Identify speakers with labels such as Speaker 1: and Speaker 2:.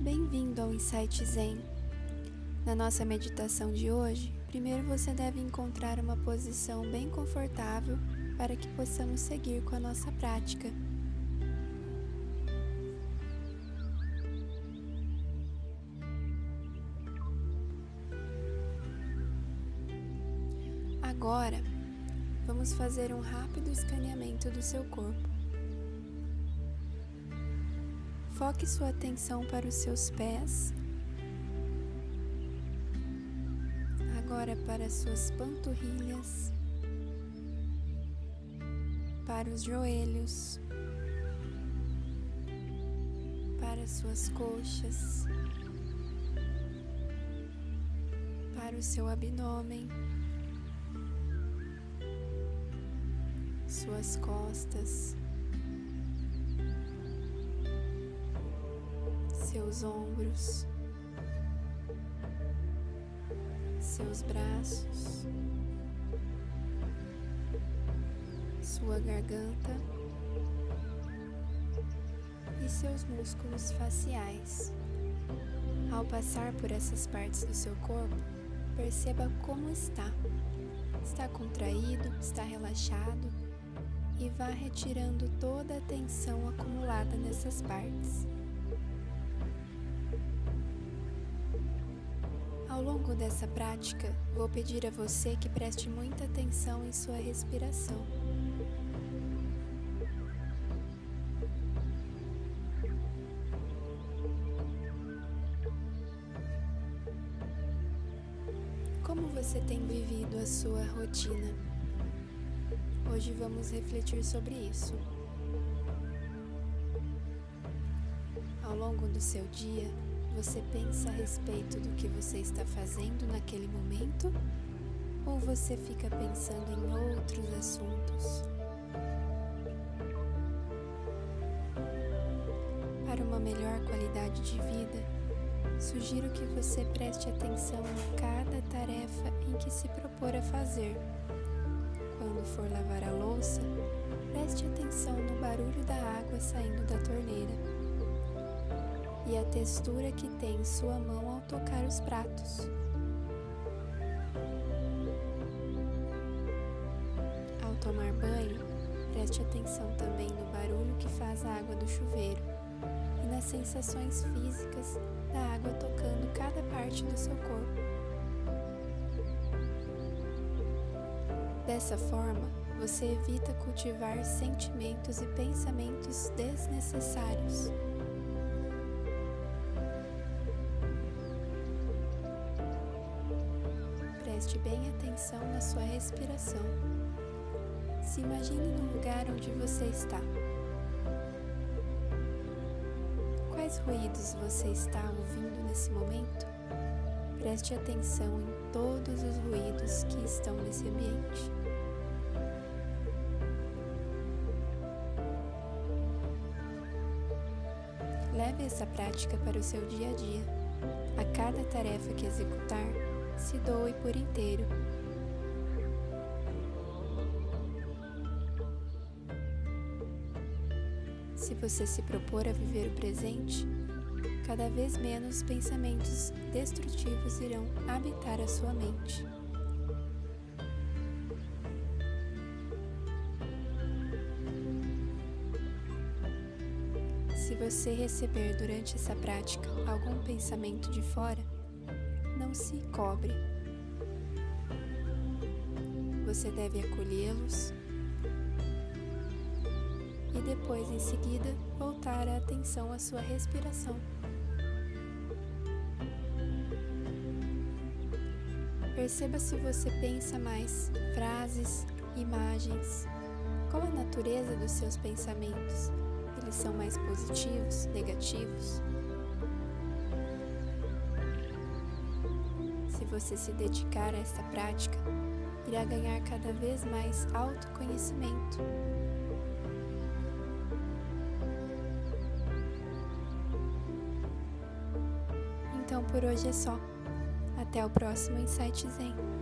Speaker 1: Bem-vindo ao Insight Zen. Na nossa meditação de hoje, primeiro você deve encontrar uma posição bem confortável para que possamos seguir com a nossa prática. Agora, vamos fazer um rápido escaneamento do seu corpo. Foque sua atenção para os seus pés, agora para suas panturrilhas, para os joelhos, para suas coxas, para o seu abdômen, suas costas. Seus ombros, seus braços, sua garganta e seus músculos faciais. Ao passar por essas partes do seu corpo, perceba como está. Está contraído, está relaxado e vá retirando toda a tensão acumulada nessas partes. Ao longo dessa prática, vou pedir a você que preste muita atenção em sua respiração. Como você tem vivido a sua rotina? Hoje vamos refletir sobre isso. Ao longo do seu dia, você pensa a respeito do que você está fazendo naquele momento ou você fica pensando em outros assuntos? Para uma melhor qualidade de vida, sugiro que você preste atenção em cada tarefa em que se propor a fazer. Quando for lavar a louça, preste atenção no barulho da água saindo da torneira e a textura que tem sua mão ao tocar os pratos. Ao tomar banho, preste atenção também no barulho que faz a água do chuveiro e nas sensações físicas da água tocando cada parte do seu corpo. Dessa forma, você evita cultivar sentimentos e pensamentos desnecessários. Preste bem atenção na sua respiração. Se imagine no lugar onde você está. Quais ruídos você está ouvindo nesse momento? Preste atenção em todos os ruídos que estão nesse ambiente. Leve essa prática para o seu dia a dia. A cada tarefa que executar, se doe por inteiro. Se você se propor a viver o presente, cada vez menos pensamentos destrutivos irão habitar a sua mente. Se você receber durante essa prática algum pensamento de fora, se cobre. Você deve acolhê-los e depois, em seguida, voltar a atenção à sua respiração. Perceba se você pensa mais frases, imagens. Qual a natureza dos seus pensamentos? Eles são mais positivos, negativos? Você se dedicar a esta prática, irá ganhar cada vez mais autoconhecimento. Então por hoje é só. Até o próximo Insight Zen.